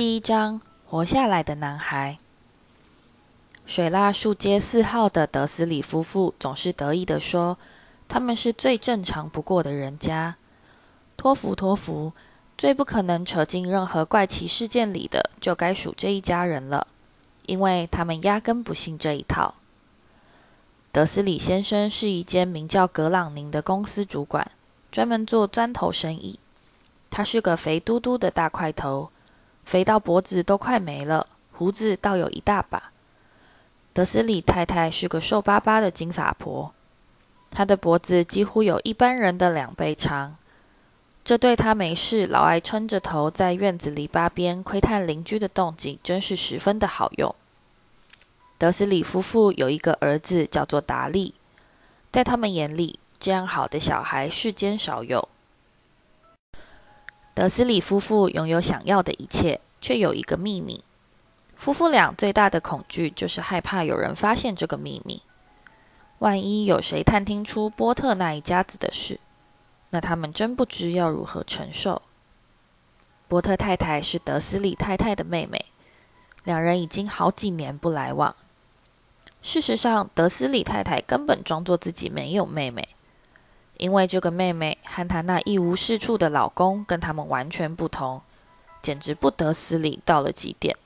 第一章：活下来的男孩。水蜡树街四号的德斯里夫妇总是得意地说：“他们是最正常不过的人家。”托福，托福，最不可能扯进任何怪奇事件里的，就该属这一家人了，因为他们压根不信这一套。德斯里先生是一间名叫格朗宁的公司主管，专门做砖头生意。他是个肥嘟嘟的大块头。肥到脖子都快没了，胡子倒有一大把。德斯里太太是个瘦巴巴的金发婆，她的脖子几乎有一般人的两倍长，这对她没事老爱撑着头在院子篱笆边窥探邻居的动静，真是十分的好用。德斯里夫妇有一个儿子，叫做达利，在他们眼里，这样好的小孩世间少有。德斯里夫妇拥有想要的一切，却有一个秘密。夫妇俩最大的恐惧就是害怕有人发现这个秘密。万一有谁探听出波特那一家子的事，那他们真不知要如何承受。波特太太是德斯里太太的妹妹，两人已经好几年不来往。事实上，德斯里太太根本装作自己没有妹妹。因为这个妹妹和她那一无是处的老公跟他们完全不同，简直不得思礼到了极点。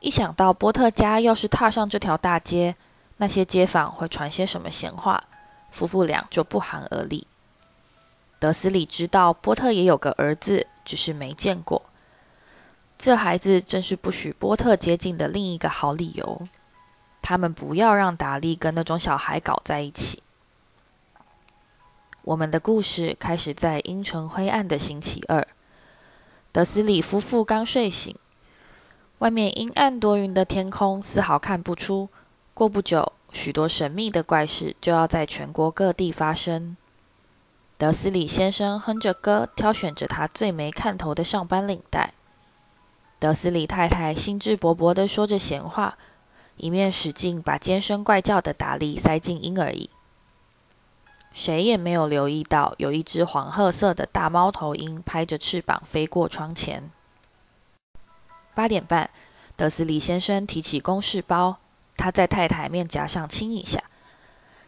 一想到波特家要是踏上这条大街，那些街坊会传些什么闲话，夫妇俩就不寒而栗。德斯里知道波特也有个儿子，只是没见过。这孩子正是不许波特接近的另一个好理由。他们不要让达利跟那种小孩搞在一起。我们的故事开始在阴沉灰暗的星期二。德斯里夫妇刚睡醒，外面阴暗多云的天空丝毫看不出，过不久，许多神秘的怪事就要在全国各地发生。德斯里先生哼着歌，挑选着他最没看头的上班领带。德斯里太太兴致勃勃地说着闲话，一面使劲把尖声怪叫的达利塞进婴儿椅。谁也没有留意到，有一只黄褐色的大猫头鹰拍着翅膀飞过窗前。八点半，德斯里先生提起公事包，他在太太面颊上亲一下，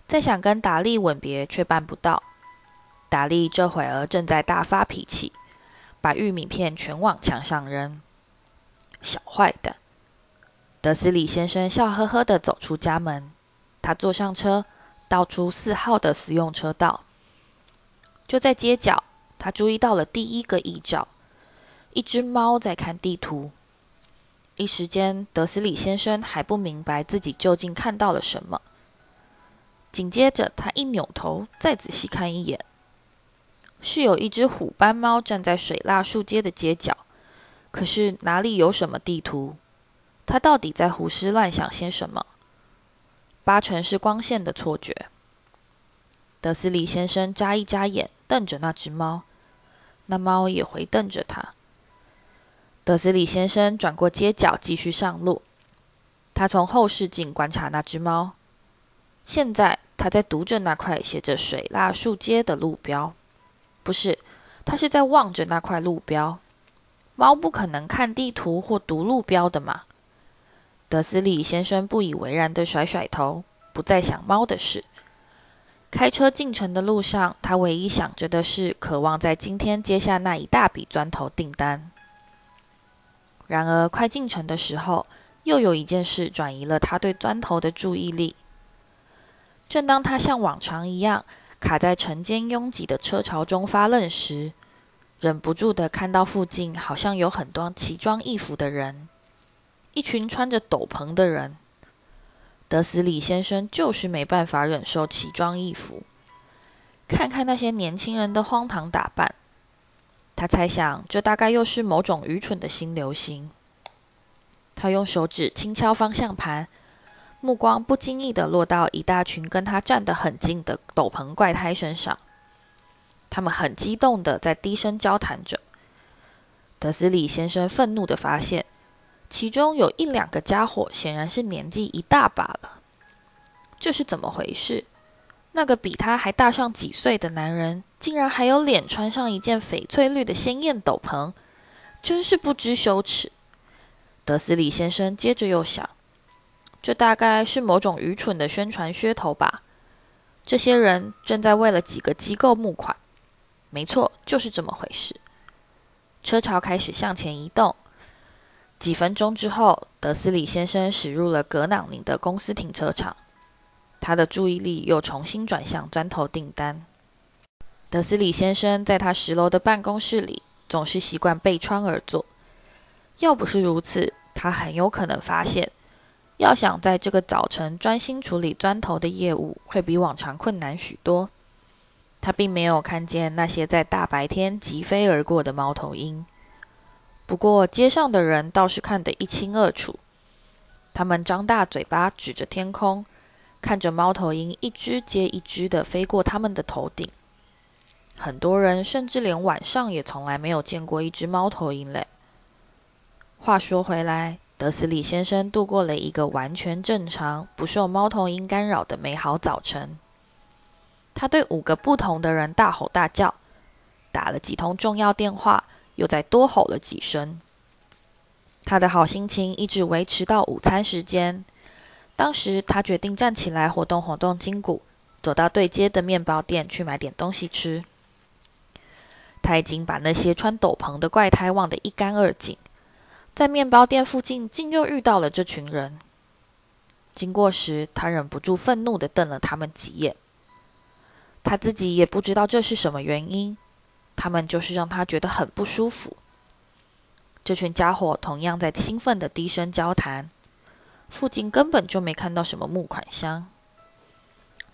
再想跟达利吻别，却办不到。达利这会儿正在大发脾气，把玉米片全往墙上扔。小坏蛋！德斯里先生笑呵呵地走出家门，他坐上车。倒出四号的私用车道，就在街角，他注意到了第一个异兆：一只猫在看地图。一时间，德斯里先生还不明白自己究竟看到了什么。紧接着，他一扭头，再仔细看一眼，是有一只虎斑猫站在水蜡树街的街角。可是哪里有什么地图？他到底在胡思乱想些什么？八成是光线的错觉。德斯里先生眨一眨眼，瞪着那只猫，那猫也回瞪着他。德斯里先生转过街角，继续上路。他从后视镜观察那只猫。现在他在读着那块写着“水蜡树街”的路标，不是，他是在望着那块路标。猫不可能看地图或读路标的嘛。德斯里先生不以为然地甩甩头，不再想猫的事。开车进城的路上，他唯一想着的是，渴望在今天接下那一大笔砖头订单。然而，快进城的时候，又有一件事转移了他对砖头的注意力。正当他像往常一样卡在城间拥挤的车潮中发愣时，忍不住地看到附近好像有很多奇装异服的人。一群穿着斗篷的人，德斯里先生就是没办法忍受奇装异服。看看那些年轻人的荒唐打扮，他猜想这大概又是某种愚蠢的新流行。他用手指轻敲方向盘，目光不经意地落到一大群跟他站得很近的斗篷怪胎身上。他们很激动地在低声交谈着。德斯里先生愤怒地发现。其中有一两个家伙显然是年纪一大把了，这是怎么回事？那个比他还大上几岁的男人，竟然还有脸穿上一件翡翠绿的鲜艳斗篷，真是不知羞耻。德斯里先生接着又想，这大概是某种愚蠢的宣传噱头吧。这些人正在为了几个机构募款，没错，就是这么回事。车潮开始向前移动。几分钟之后，德斯里先生驶入了格朗宁的公司停车场。他的注意力又重新转向砖头订单。德斯里先生在他十楼的办公室里总是习惯背窗而坐。要不是如此，他很有可能发现，要想在这个早晨专心处理砖头的业务，会比往常困难许多。他并没有看见那些在大白天疾飞而过的猫头鹰。不过，街上的人倒是看得一清二楚。他们张大嘴巴，指着天空，看着猫头鹰一只接一只地飞过他们的头顶。很多人甚至连晚上也从来没有见过一只猫头鹰嘞。话说回来，德斯里先生度过了一个完全正常、不受猫头鹰干扰的美好早晨。他对五个不同的人大吼大叫，打了几通重要电话。又再多吼了几声。他的好心情一直维持到午餐时间。当时他决定站起来活动活动筋骨，走到对街的面包店去买点东西吃。他已经把那些穿斗篷的怪胎忘得一干二净。在面包店附近，竟又遇到了这群人。经过时，他忍不住愤怒地瞪了他们几眼。他自己也不知道这是什么原因。他们就是让他觉得很不舒服。这群家伙同样在兴奋地低声交谈，附近根本就没看到什么募款箱。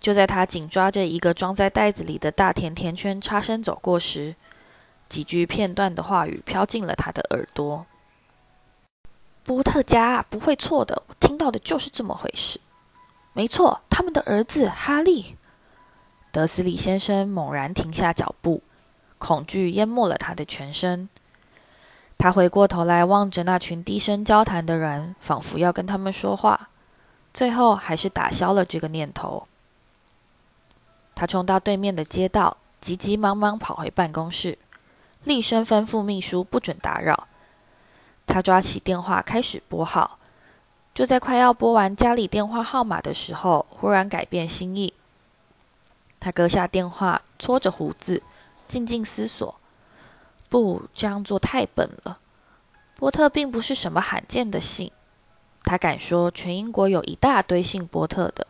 就在他紧抓着一个装在袋子里的大甜甜圈插身走过时，几句片段的话语飘进了他的耳朵：“波特家不会错的，我听到的就是这么回事。没错，他们的儿子哈利。”德斯里先生猛然停下脚步。恐惧淹没了他的全身。他回过头来望着那群低声交谈的人，仿佛要跟他们说话，最后还是打消了这个念头。他冲到对面的街道，急急忙忙跑回办公室，厉声吩咐秘书不准打扰。他抓起电话开始拨号，就在快要拨完家里电话号码的时候，忽然改变心意。他搁下电话，搓着胡子。静静思索，不，这样做太笨了。波特并不是什么罕见的姓，他敢说全英国有一大堆姓波特的，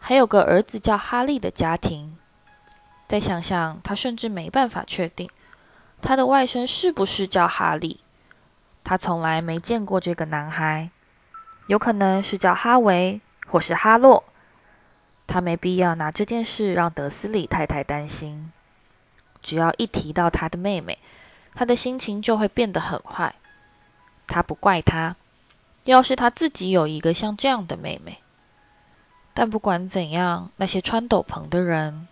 还有个儿子叫哈利的家庭。再想想，他甚至没办法确定他的外甥是不是叫哈利。他从来没见过这个男孩，有可能是叫哈维或是哈洛。他没必要拿这件事让德斯里太太担心。只要一提到他的妹妹，他的心情就会变得很坏。他不怪他，要是他自己有一个像这样的妹妹。但不管怎样，那些穿斗篷的人……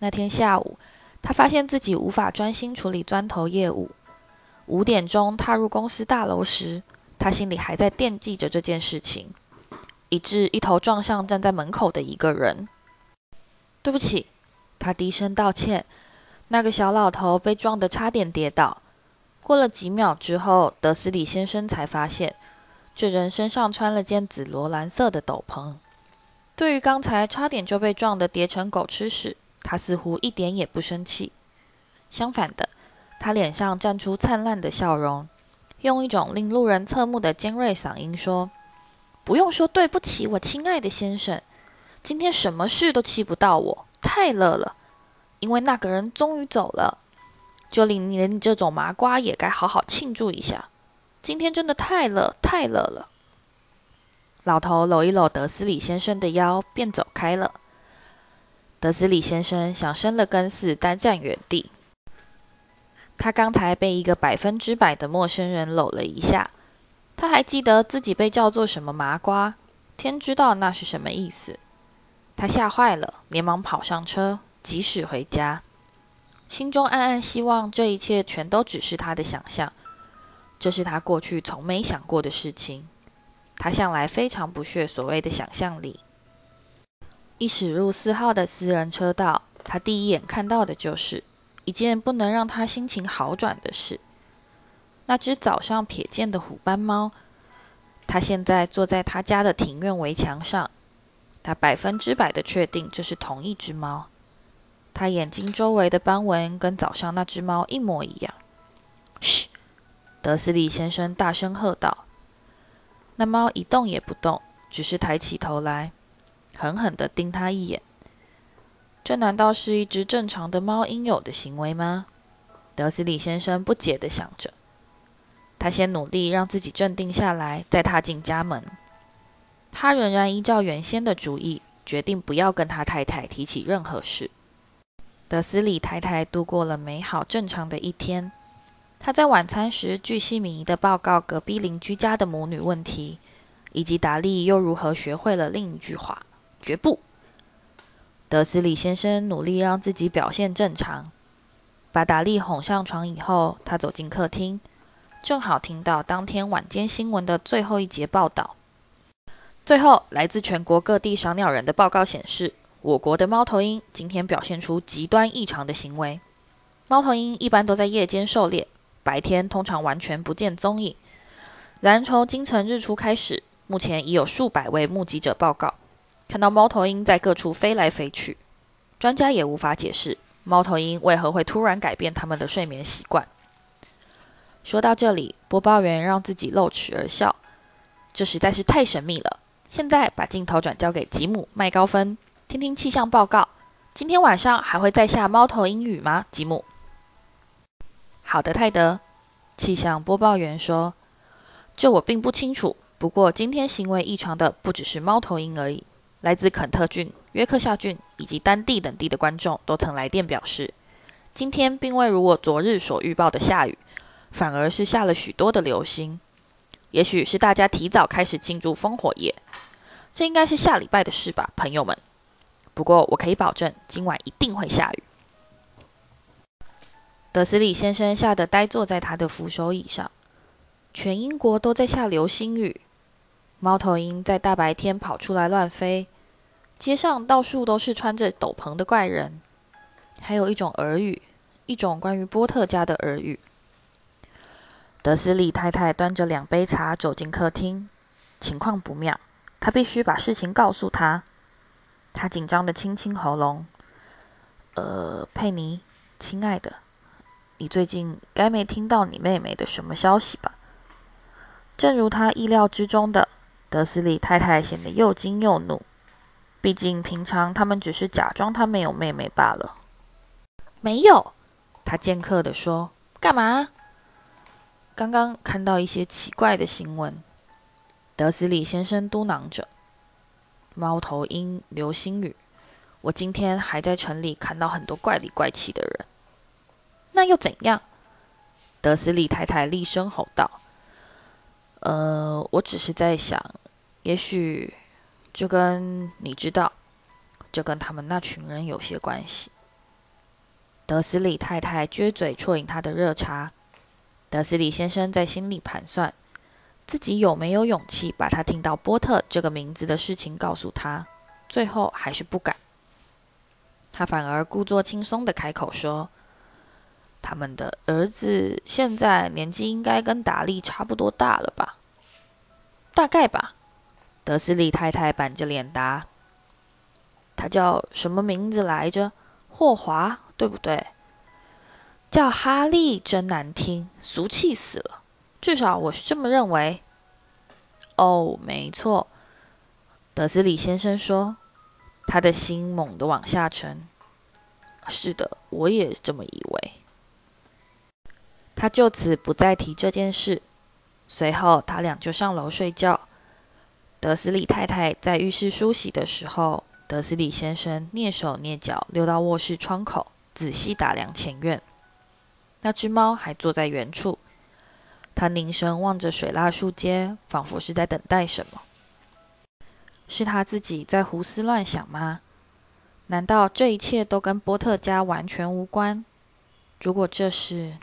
那天下午，他发现自己无法专心处理砖头业务。五点钟踏入公司大楼时，他心里还在惦记着这件事情，以致一头撞向站在门口的一个人。对不起。他低声道歉，那个小老头被撞得差点跌倒。过了几秒之后，德斯里先生才发现，这人身上穿了件紫罗兰色的斗篷。对于刚才差点就被撞得跌成狗吃屎，他似乎一点也不生气。相反的，他脸上绽出灿烂的笑容，用一种令路人侧目的尖锐嗓音说：“不用说对不起，我亲爱的先生，今天什么事都气不到我。”太乐了，因为那个人终于走了。就连你这种麻瓜也该好好庆祝一下。今天真的太乐太乐了。老头搂一搂德斯里先生的腰，便走开了。德斯里先生想生了根似，呆站原地。他刚才被一个百分之百的陌生人搂了一下，他还记得自己被叫做什么麻瓜，天知道那是什么意思。他吓坏了，连忙跑上车，疾驶回家，心中暗暗希望这一切全都只是他的想象。这是他过去从没想过的事情。他向来非常不屑所谓的想象力。一驶入四号的私人车道，他第一眼看到的就是一件不能让他心情好转的事：那只早上瞥见的虎斑猫。他现在坐在他家的庭院围墙上，他百分之百的确定这是同一只猫。他眼睛周围的斑纹跟早上那只猫一模一样。嘘！德斯里先生大声喝道。那猫一动也不动，只是抬起头来，狠狠地盯他一眼。这难道是一只正常的猫应有的行为吗？德斯里先生不解的想着。他先努力让自己镇定下来，再踏进家门。他仍然依照原先的主意，决定不要跟他太太提起任何事。德斯里太太度过了美好正常的一天。她在晚餐时据细米的报告隔壁邻居家的母女问题，以及达利又如何学会了另一句话：“绝不。”德斯里先生努力让自己表现正常，把达利哄上床以后，他走进客厅。正好听到当天晚间新闻的最后一节报道。最后，来自全国各地赏鸟人的报告显示，我国的猫头鹰今天表现出极端异常的行为。猫头鹰一般都在夜间狩猎，白天通常完全不见踪影。然从今晨日出开始，目前已有数百位目击者报告，看到猫头鹰在各处飞来飞去。专家也无法解释猫头鹰为何会突然改变它们的睡眠习惯。说到这里，播报员让自己露齿而笑，这实在是太神秘了。现在把镜头转交给吉姆麦高芬，听听气象报告。今天晚上还会再下猫头鹰雨吗？吉姆。好的，泰德。气象播报员说：“这我并不清楚。不过今天行为异常的不只是猫头鹰而已。来自肯特郡、约克夏郡以及丹地等地的观众都曾来电表示，今天并未如我昨日所预报的下雨。”反而是下了许多的流星，也许是大家提早开始庆祝烽火夜，这应该是下礼拜的事吧，朋友们。不过我可以保证，今晚一定会下雨。德斯里先生吓得呆坐在他的扶手椅上。全英国都在下流星雨，猫头鹰在大白天跑出来乱飞，街上到处都是穿着斗篷的怪人，还有一种耳语，一种关于波特家的耳语。德斯利太太端着两杯茶走进客厅，情况不妙，她必须把事情告诉他。她紧张的清清喉咙：“呃，佩妮，亲爱的，你最近该没听到你妹妹的什么消息吧？”正如她意料之中的，德斯利太太显得又惊又怒。毕竟平常他们只是假装她没有妹妹罢了。没有，她尖刻地说：“干嘛？”刚刚看到一些奇怪的新闻，德斯里先生嘟囔着：“猫头鹰、流星雨，我今天还在城里看到很多怪里怪气的人。那又怎样？”德斯里太太厉声吼道：“呃，我只是在想，也许这跟你知道，这跟他们那群人有些关系。”德斯里太太撅嘴啜饮他的热茶。德斯里先生在心里盘算，自己有没有勇气把他听到波特这个名字的事情告诉他。最后还是不敢，他反而故作轻松地开口说：“他们的儿子现在年纪应该跟达利差不多大了吧？大概吧。”德斯里太太板着脸答：“他叫什么名字来着？霍华，对不对？”叫哈利真难听，俗气死了。至少我是这么认为。哦，没错，德斯里先生说，他的心猛地往下沉。是的，我也这么以为。他就此不再提这件事。随后，他俩就上楼睡觉。德斯里太太在浴室梳洗的时候，德斯里先生蹑手蹑脚溜到卧室窗口，仔细打量前院。那只猫还坐在原处，它凝神望着水蜡树街，仿佛是在等待什么。是他自己在胡思乱想吗？难道这一切都跟波特家完全无关？如果这是，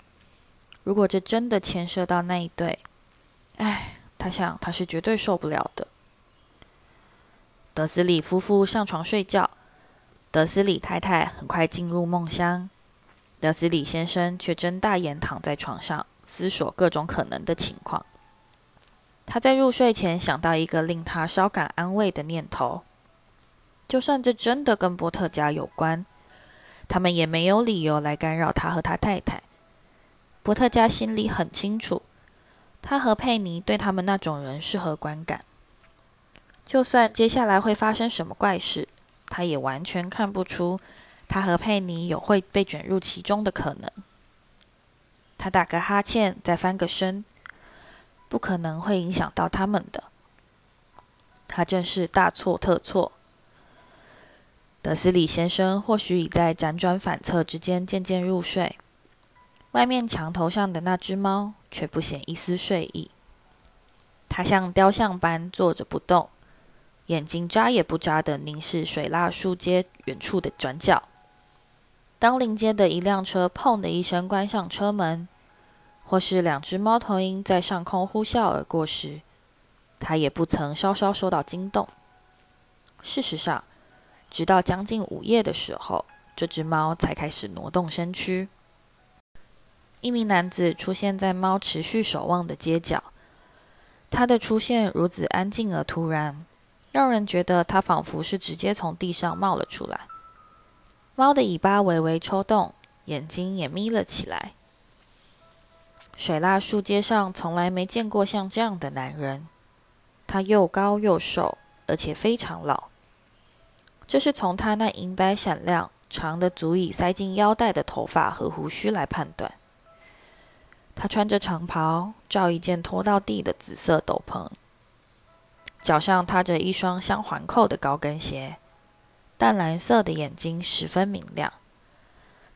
如果这真的牵涉到那一对，唉，他想他是绝对受不了的。德斯里夫妇上床睡觉，德斯里太太很快进入梦乡。德斯里先生却睁大眼躺在床上，思索各种可能的情况。他在入睡前想到一个令他稍感安慰的念头：就算这真的跟波特家有关，他们也没有理由来干扰他和他太太。波特家心里很清楚，他和佩妮对他们那种人是何观感。就算接下来会发生什么怪事，他也完全看不出他和佩妮有会被卷入其中的可能。他打个哈欠，再翻个身，不可能会影响到他们的。他正是大错特错。德斯里先生或许已在辗转反侧之间渐渐入睡，外面墙头上的那只猫却不显一丝睡意。它像雕像般坐着不动，眼睛眨也不眨地凝视水蜡树街远处的转角。当临街的一辆车“砰”的一声关上车门，或是两只猫头鹰在上空呼啸而过时，他也不曾稍稍受到惊动。事实上，直到将近午夜的时候，这只猫才开始挪动身躯。一名男子出现在猫持续守望的街角，他的出现如此安静而突然，让人觉得他仿佛是直接从地上冒了出来。猫的尾巴微微抽动，眼睛也眯了起来。水蜡树街上从来没见过像这样的男人。他又高又瘦，而且非常老。这是从他那银白闪亮、长得足以塞进腰带的头发和胡须来判断。他穿着长袍，罩一件拖到地的紫色斗篷，脚上踏着一双镶环扣的高跟鞋。淡蓝色的眼睛十分明亮，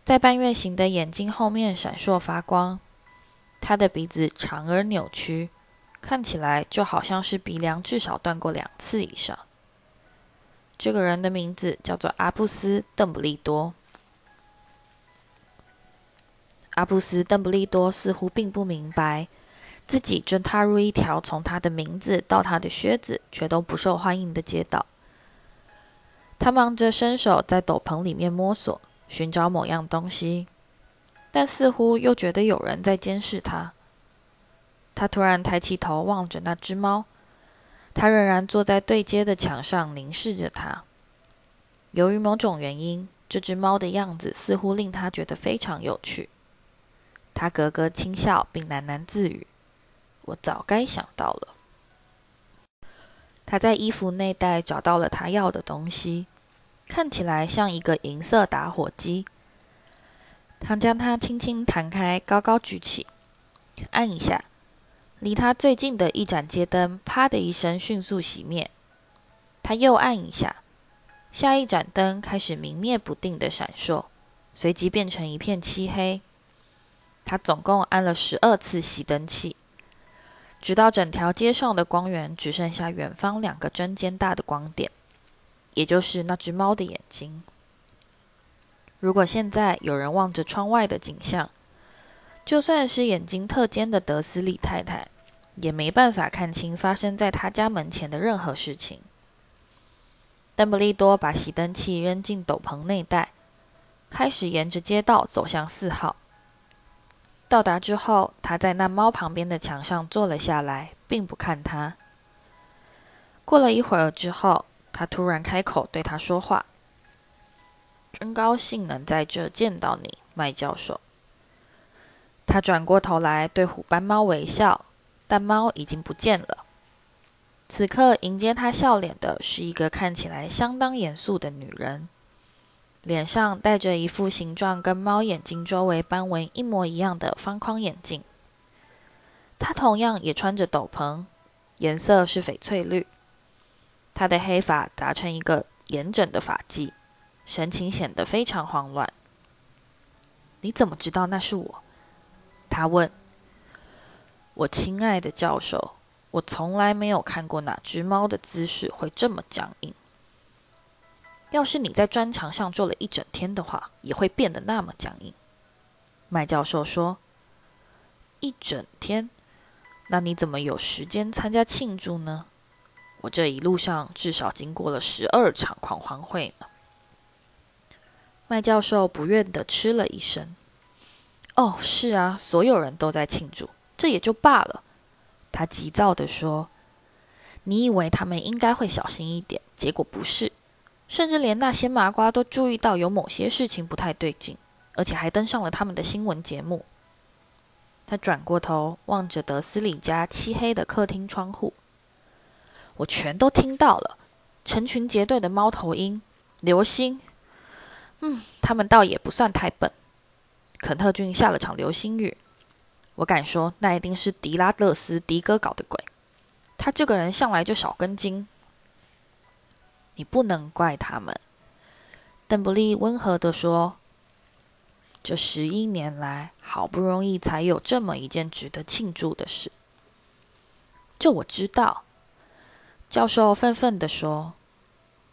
在半月形的眼睛后面闪烁发光。他的鼻子长而扭曲，看起来就好像是鼻梁至少断过两次以上。这个人的名字叫做阿布斯·邓布利多。阿布斯·邓布利多似乎并不明白，自己正踏入一条从他的名字到他的靴子却都不受欢迎的街道。他忙着伸手在斗篷里面摸索，寻找某样东西，但似乎又觉得有人在监视他。他突然抬起头望着那只猫，它仍然坐在对街的墙上凝视着他。由于某种原因，这只猫的样子似乎令他觉得非常有趣。他咯咯轻笑，并喃喃自语：“我早该想到了。”他在衣服内袋找到了他要的东西，看起来像一个银色打火机。他将它轻轻弹开，高高举起，按一下，离他最近的一盏街灯“啪”的一声迅速熄灭。他又按一下，下一盏灯开始明灭不定的闪烁，随即变成一片漆黑。他总共按了十二次熄灯器。直到整条街上的光源只剩下远方两个针尖大的光点，也就是那只猫的眼睛。如果现在有人望着窗外的景象，就算是眼睛特尖的德斯里太太，也没办法看清发生在他家门前的任何事情。邓布利多把熄灯器扔进斗篷内袋，开始沿着街道走向四号。到达之后，他在那猫旁边的墙上坐了下来，并不看他。过了一会儿之后，他突然开口对他说话：“真高兴能在这见到你，麦教授。”他转过头来对虎斑猫微笑，但猫已经不见了。此刻迎接他笑脸的是一个看起来相当严肃的女人。脸上戴着一副形状跟猫眼睛周围斑纹一模一样的方框眼镜。他同样也穿着斗篷，颜色是翡翠绿。他的黑发扎成一个严整的发髻，神情显得非常慌乱。你怎么知道那是我？他问。我亲爱的教授，我从来没有看过哪只猫的姿势会这么僵硬。要是你在砖墙上坐了一整天的话，也会变得那么僵硬。”麦教授说。“一整天？那你怎么有时间参加庆祝呢？我这一路上至少经过了十二场狂欢会呢。”麦教授不悦地嗤了一声。哦，是啊，所有人都在庆祝，这也就罢了。他急躁地说：“你以为他们应该会小心一点，结果不是，甚至连那些麻瓜都注意到有某些事情不太对劲，而且还登上了他们的新闻节目。”他转过头望着德斯里家漆黑的客厅窗户，我全都听到了，成群结队的猫头鹰、流星，嗯，他们倒也不算太笨。肯特郡下了场流星雨，我敢说那一定是迪拉勒斯迪哥搞的鬼。他这个人向来就少根筋。你不能怪他们，邓布利温和地说。这十一年来，好不容易才有这么一件值得庆祝的事。这我知道，教授愤愤地说。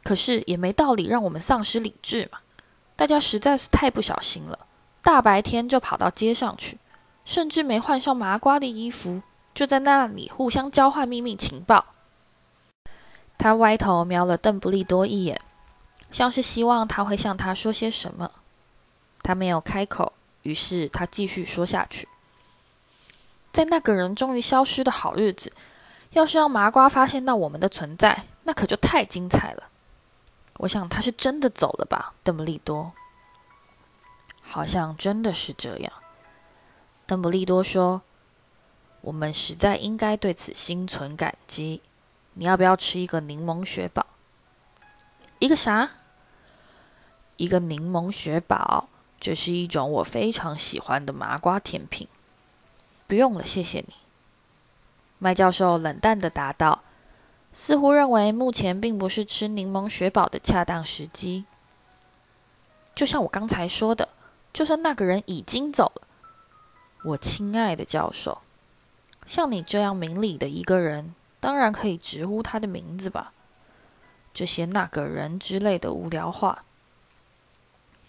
可是也没道理让我们丧失理智嘛。大家实在是太不小心了。大白天就跑到街上去，甚至没换上麻瓜的衣服，就在那里互相交换秘密情报。他歪头瞄了邓布利多一眼，像是希望他会向他说些什么。他没有开口，于是他继续说下去：“在那个人终于消失的好日子，要是让麻瓜发现到我们的存在，那可就太精彩了。我想他是真的走了吧，邓布利多。”好像真的是这样，邓布利多说：“我们实在应该对此心存感激。你要不要吃一个柠檬雪宝？一个啥？一个柠檬雪宝，这是一种我非常喜欢的麻瓜甜品。不用了，谢谢你。”麦教授冷淡地答道，似乎认为目前并不是吃柠檬雪宝的恰当时机。就像我刚才说的。就算那个人已经走了，我亲爱的教授，像你这样明理的一个人，当然可以直呼他的名字吧。这些那个人之类的无聊话，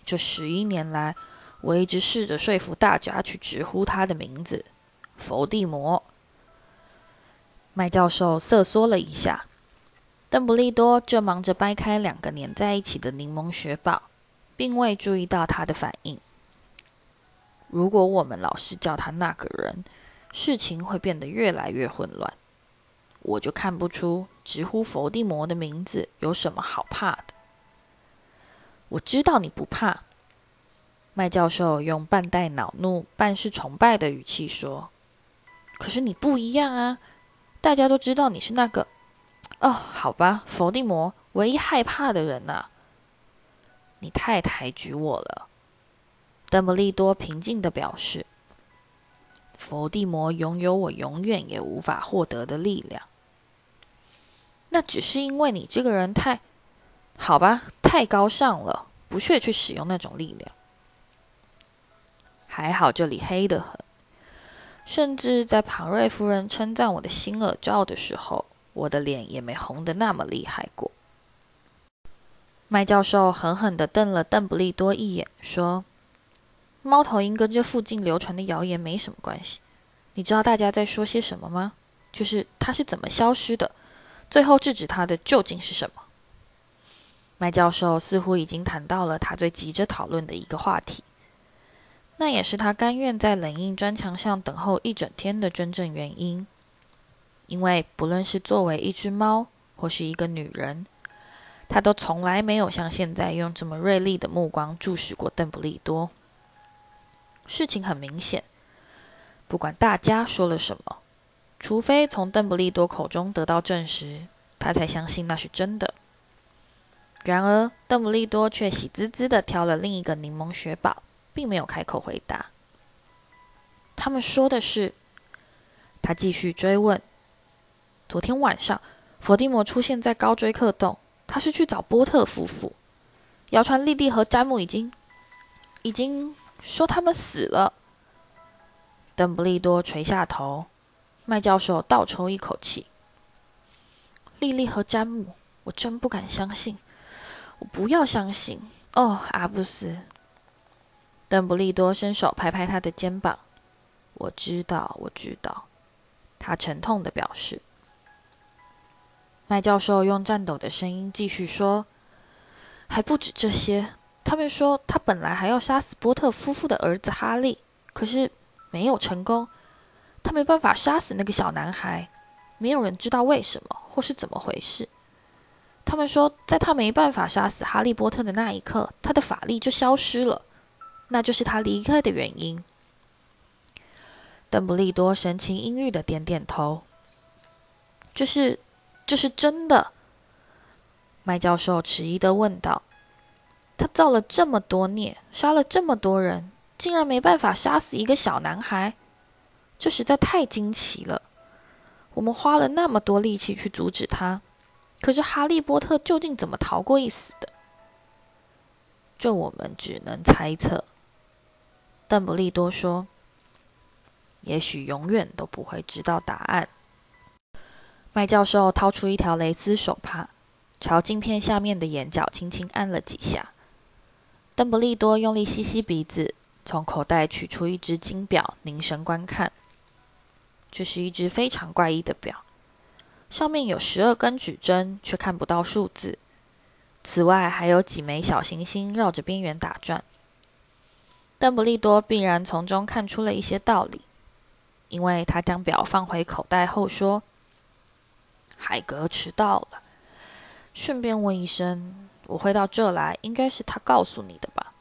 这十一年来，我一直试着说服大家去直呼他的名字——佛地魔。麦教授瑟缩了一下，邓布利多正忙着掰开两个粘在一起的柠檬雪宝，并未注意到他的反应。如果我们老是叫他那个人，事情会变得越来越混乱。我就看不出直呼佛地魔的名字有什么好怕的。我知道你不怕，麦教授用半带恼怒、半是崇拜的语气说：“可是你不一样啊！大家都知道你是那个……哦，好吧，佛地魔唯一害怕的人呐。你太抬举我了。”邓布利多平静地表示：“佛地魔拥有我永远也无法获得的力量。那只是因为你这个人太……好吧，太高尚了，不屑去使用那种力量。还好这里黑得很，甚至在庞瑞夫人称赞我的新耳罩的时候，我的脸也没红得那么厉害过。”麦教授狠狠地瞪了邓布利多一眼，说。猫头鹰跟这附近流传的谣言没什么关系。你知道大家在说些什么吗？就是他是怎么消失的，最后制止他的究竟是什么？麦教授似乎已经谈到了他最急着讨论的一个话题，那也是他甘愿在冷硬砖墙上等候一整天的真正原因。因为不论是作为一只猫，或是一个女人，他都从来没有像现在用这么锐利的目光注视过邓布利多。事情很明显，不管大家说了什么，除非从邓布利多口中得到证实，他才相信那是真的。然而，邓布利多却喜滋滋地挑了另一个柠檬雪宝，并没有开口回答。他们说的是，他继续追问：昨天晚上，伏地魔出现在高追克洞，他是去找波特夫妇。谣传莉莉和詹姆已经，已经。说他们死了。邓布利多垂下头，麦教授倒抽一口气。莉莉和詹姆，我真不敢相信，我不要相信。哦，阿布斯。邓布利多伸手拍拍他的肩膀。我知道，我知道。他沉痛地表示。麦教授用颤抖的声音继续说：“还不止这些。”他们说，他本来还要杀死波特夫妇的儿子哈利，可是没有成功。他没办法杀死那个小男孩，没有人知道为什么或是怎么回事。他们说，在他没办法杀死哈利波特的那一刻，他的法力就消失了，那就是他离开的原因。邓布利多神情阴郁的点点头。这是，这是真的。麦教授迟疑的问道：“他造了这么多孽，杀了这么多人，竟然没办法杀死一个小男孩？”这实在太惊奇了！我们花了那么多力气去阻止他，可是哈利波特究竟怎么逃过一死的？这我们只能猜测。邓布利多说：“也许永远都不会知道答案。”麦教授掏出一条蕾丝手帕，朝镜片下面的眼角轻轻按了几下。邓布利多用力吸吸鼻子，从口袋取出一只金表，凝神观看。这是一只非常怪异的表，上面有十二根指针，却看不到数字。此外，还有几枚小行星绕着边缘打转。邓布利多必然从中看出了一些道理，因为他将表放回口袋后说：“海格迟到了，顺便问一声，我会到这来，应该是他告诉你的吧？”“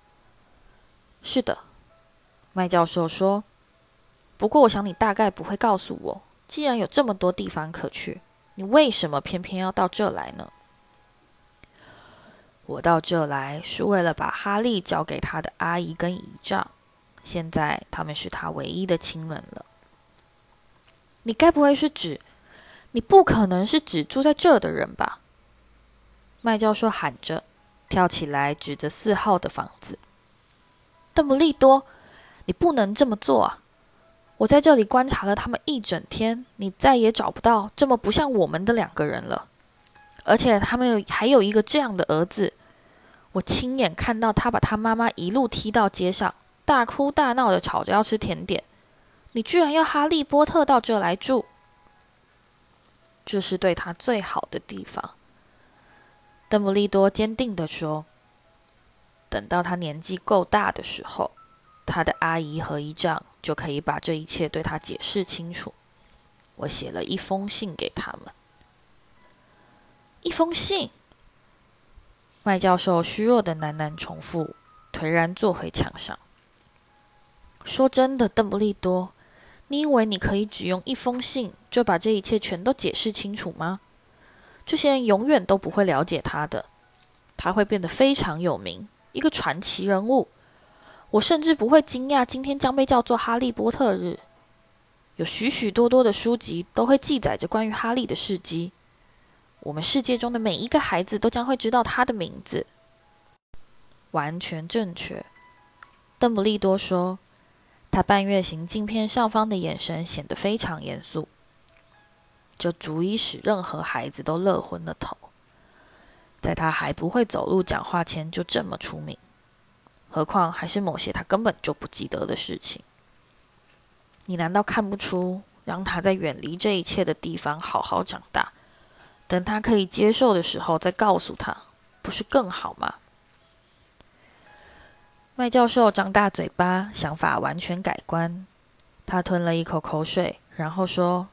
是的。”麦教授说。不过，我想你大概不会告诉我，既然有这么多地方可去，你为什么偏偏要到这来呢？我到这来是为了把哈利交给他的阿姨跟姨丈，现在他们是他唯一的亲人了。你该不会是指，你不可能是指住在这的人吧？麦教授喊着，跳起来指着四号的房子。邓布利多，你不能这么做啊！我在这里观察了他们一整天，你再也找不到这么不像我们的两个人了。而且他们有还有一个这样的儿子，我亲眼看到他把他妈妈一路踢到街上，大哭大闹的吵着要吃甜点。你居然要哈利波特到这来住，这是对他最好的地方。邓布利多坚定地说：“等到他年纪够大的时候。”他的阿姨和姨丈就可以把这一切对他解释清楚。我写了一封信给他们。一封信。麦教授虚弱的喃喃重复，颓然坐回墙上。说真的，邓布利多，你以为你可以只用一封信就把这一切全都解释清楚吗？这些人永远都不会了解他的，他会变得非常有名，一个传奇人物。我甚至不会惊讶，今天将被叫做哈利波特日。有许许多多的书籍都会记载着关于哈利的事迹。我们世界中的每一个孩子都将会知道他的名字。完全正确，邓布利多说。他半月形镜片上方的眼神显得非常严肃。这足以使任何孩子都乐昏了头。在他还不会走路、讲话前就这么出名。何况还是某些他根本就不记得的事情。你难道看不出，让他在远离这一切的地方好好长大，等他可以接受的时候再告诉他，不是更好吗？麦教授张大嘴巴，想法完全改观。他吞了一口口水，然后说：“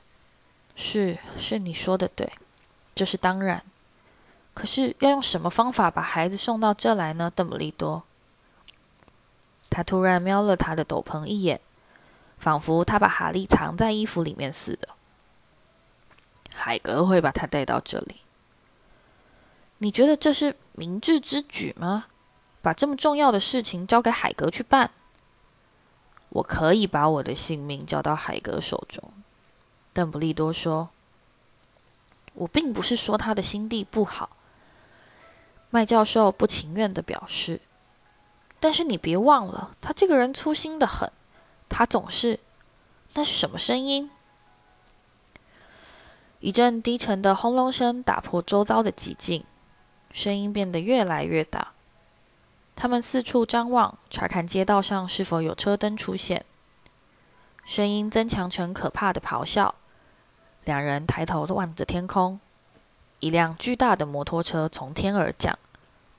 是，是你说的对，这是当然。可是要用什么方法把孩子送到这来呢？邓布利多。”他突然瞄了他的斗篷一眼，仿佛他把哈利藏在衣服里面似的。海格会把他带到这里。你觉得这是明智之举吗？把这么重要的事情交给海格去办？我可以把我的性命交到海格手中。邓布利多说：“我并不是说他的心地不好。”麦教授不情愿地表示。但是你别忘了，他这个人粗心得很。他总是……那是什么声音？一阵低沉的轰隆声打破周遭的寂静，声音变得越来越大。他们四处张望，查看街道上是否有车灯出现。声音增强成可怕的咆哮。两人抬头望着天空，一辆巨大的摩托车从天而降，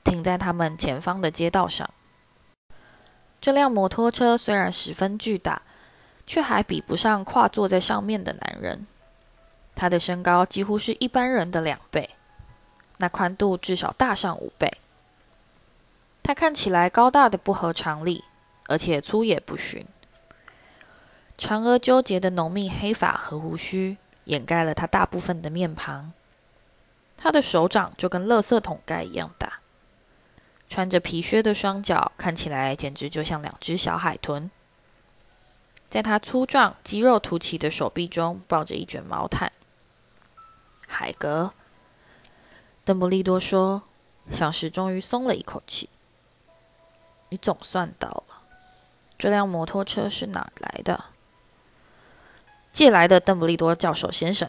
停在他们前方的街道上。这辆摩托车虽然十分巨大，却还比不上跨坐在上面的男人。他的身高几乎是一般人的两倍，那宽度至少大上五倍。他看起来高大的不合常理，而且粗野不驯。长而纠结的浓密黑发和胡须掩盖了他大部分的面庞。他的手掌就跟垃圾桶盖一样大，穿着皮靴的双脚看起来简直就像两只小海豚。在他粗壮、肌肉凸起的手臂中抱着一卷毛毯。海格，邓布利多说，像是终于松了一口气。你总算到了。这辆摩托车是哪来的？借来的，邓布利多教授先生。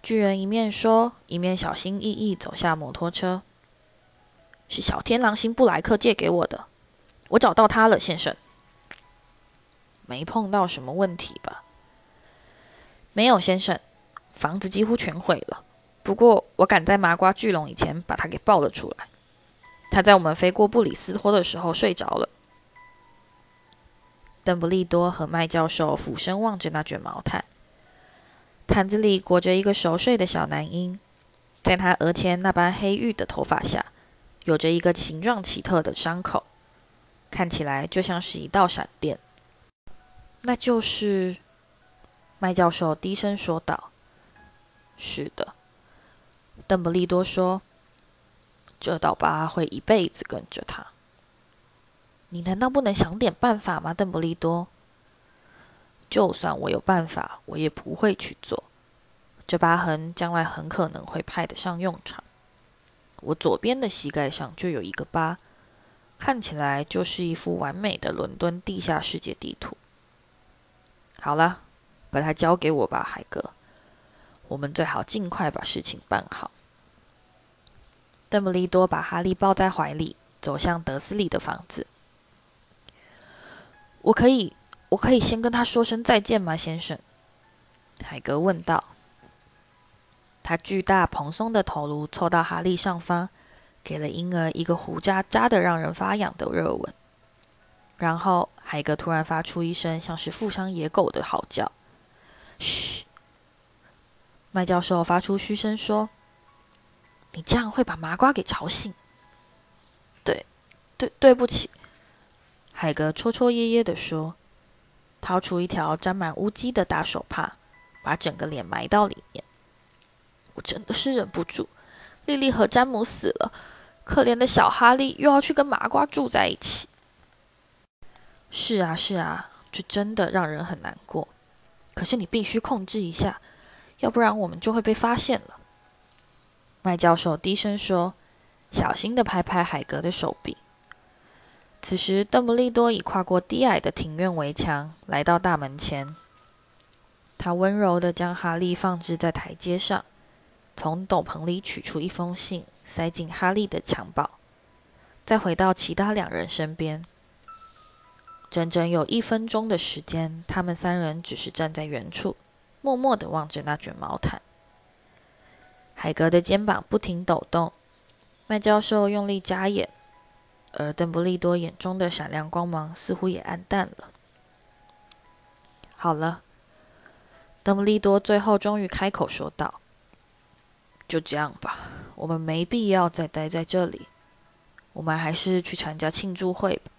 巨人一面说，一面小心翼翼走下摩托车。是小天狼星布莱克借给我的，我找到他了，先生。没碰到什么问题吧？没有，先生。房子几乎全毁了，不过我赶在麻瓜巨龙以前把他给抱了出来。他在我们飞过布里斯托的时候睡着了。邓布利多和麦教授俯身望着那卷毛毯，毯子里裹着一个熟睡的小男婴，在他额前那般黑玉的头发下，有着一个形状奇特的伤口，看起来就像是一道闪电。那就是，麦教授低声说道：“是的。”邓布利多说：“这道疤会一辈子跟着他。”你难道不能想点办法吗，邓布利多？就算我有办法，我也不会去做。这疤痕将来很可能会派得上用场。我左边的膝盖上就有一个疤，看起来就是一幅完美的伦敦地下世界地图。好了，把它交给我吧，海格。我们最好尽快把事情办好。邓布利多把哈利抱在怀里，走向德斯利的房子。我可以，我可以先跟他说声再见吗，先生？海格问道。他巨大蓬松的头颅凑到哈利上方，给了婴儿一个胡渣扎的让人发痒的热吻。然后，海格突然发出一声像是负伤野狗的嚎叫。嘘！麦教授发出嘘声说：“你这样会把麻瓜给吵醒。”对，对，对不起。海格戳戳噎噎地说，掏出一条沾满污迹的大手帕，把整个脸埋到里面。我真的是忍不住。莉莉和詹姆死了，可怜的小哈利又要去跟麻瓜住在一起。是啊，是啊，这真的让人很难过。可是你必须控制一下，要不然我们就会被发现了。麦教授低声说，小心地拍拍海格的手臂。此时，邓布利多已跨过低矮的庭院围墙，来到大门前。他温柔地将哈利放置在台阶上，从斗篷里取出一封信，塞进哈利的襁褓，再回到其他两人身边。整整有一分钟的时间，他们三人只是站在原处，默默地望着那卷毛毯。海格的肩膀不停抖动，麦教授用力眨眼。而邓布利多眼中的闪亮光芒似乎也暗淡了。好了，邓布利多最后终于开口说道：“就这样吧，我们没必要再待在这里，我们还是去参加庆祝会吧。”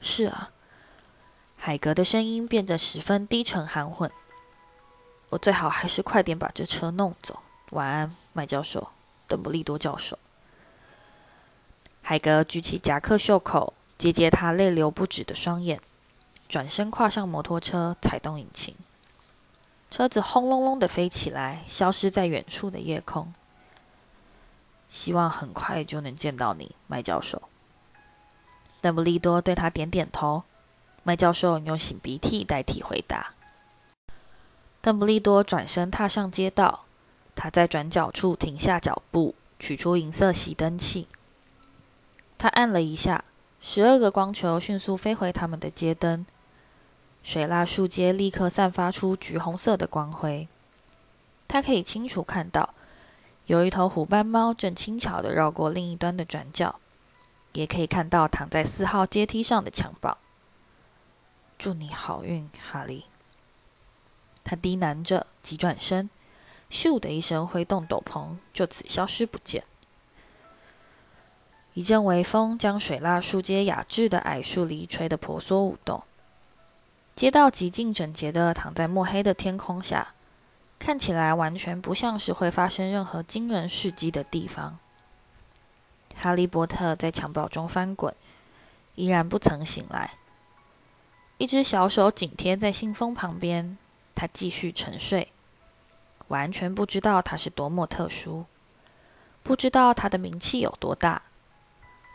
是啊，海格的声音变得十分低沉含混。我最好还是快点把这车弄走。晚安，麦教授，邓布利多教授。海格举起夹克袖口，接接他泪流不止的双眼，转身跨上摩托车，踩动引擎。车子轰隆隆的飞起来，消失在远处的夜空。希望很快就能见到你，麦教授。邓布利多对他点点头。麦教授用擤鼻涕代替回答。邓布利多转身踏上街道，他在转角处停下脚步，取出银色熄灯器。他按了一下，十二个光球迅速飞回他们的街灯，水蜡树街立刻散发出橘红色的光辉。他可以清楚看到，有一头虎斑猫正轻巧地绕过另一端的转角，也可以看到躺在四号阶梯上的襁褓。祝你好运，哈利。他低喃着，急转身，咻的一声挥动斗篷，就此消失不见。一阵微风将水蜡树阶雅致的矮树篱吹得婆娑舞动。街道极尽整洁地躺在墨黑的天空下，看起来完全不像是会发生任何惊人事迹的地方。哈利波特在襁褓中翻滚，依然不曾醒来。一只小手紧贴在信封旁边，他继续沉睡，完全不知道他是多么特殊，不知道他的名气有多大。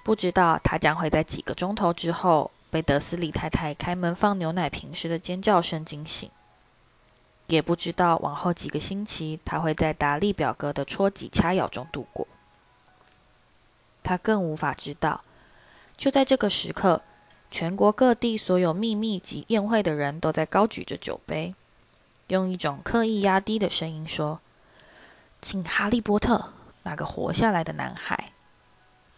不知道他将会在几个钟头之后被德斯里太太开门放牛奶瓶时的尖叫声惊醒，也不知道往后几个星期他会在达利表哥的戳脊掐咬中度过。他更无法知道，就在这个时刻，全国各地所有秘密及宴会的人都在高举着酒杯，用一种刻意压低的声音说：“请哈利波特，那个活下来的男孩。”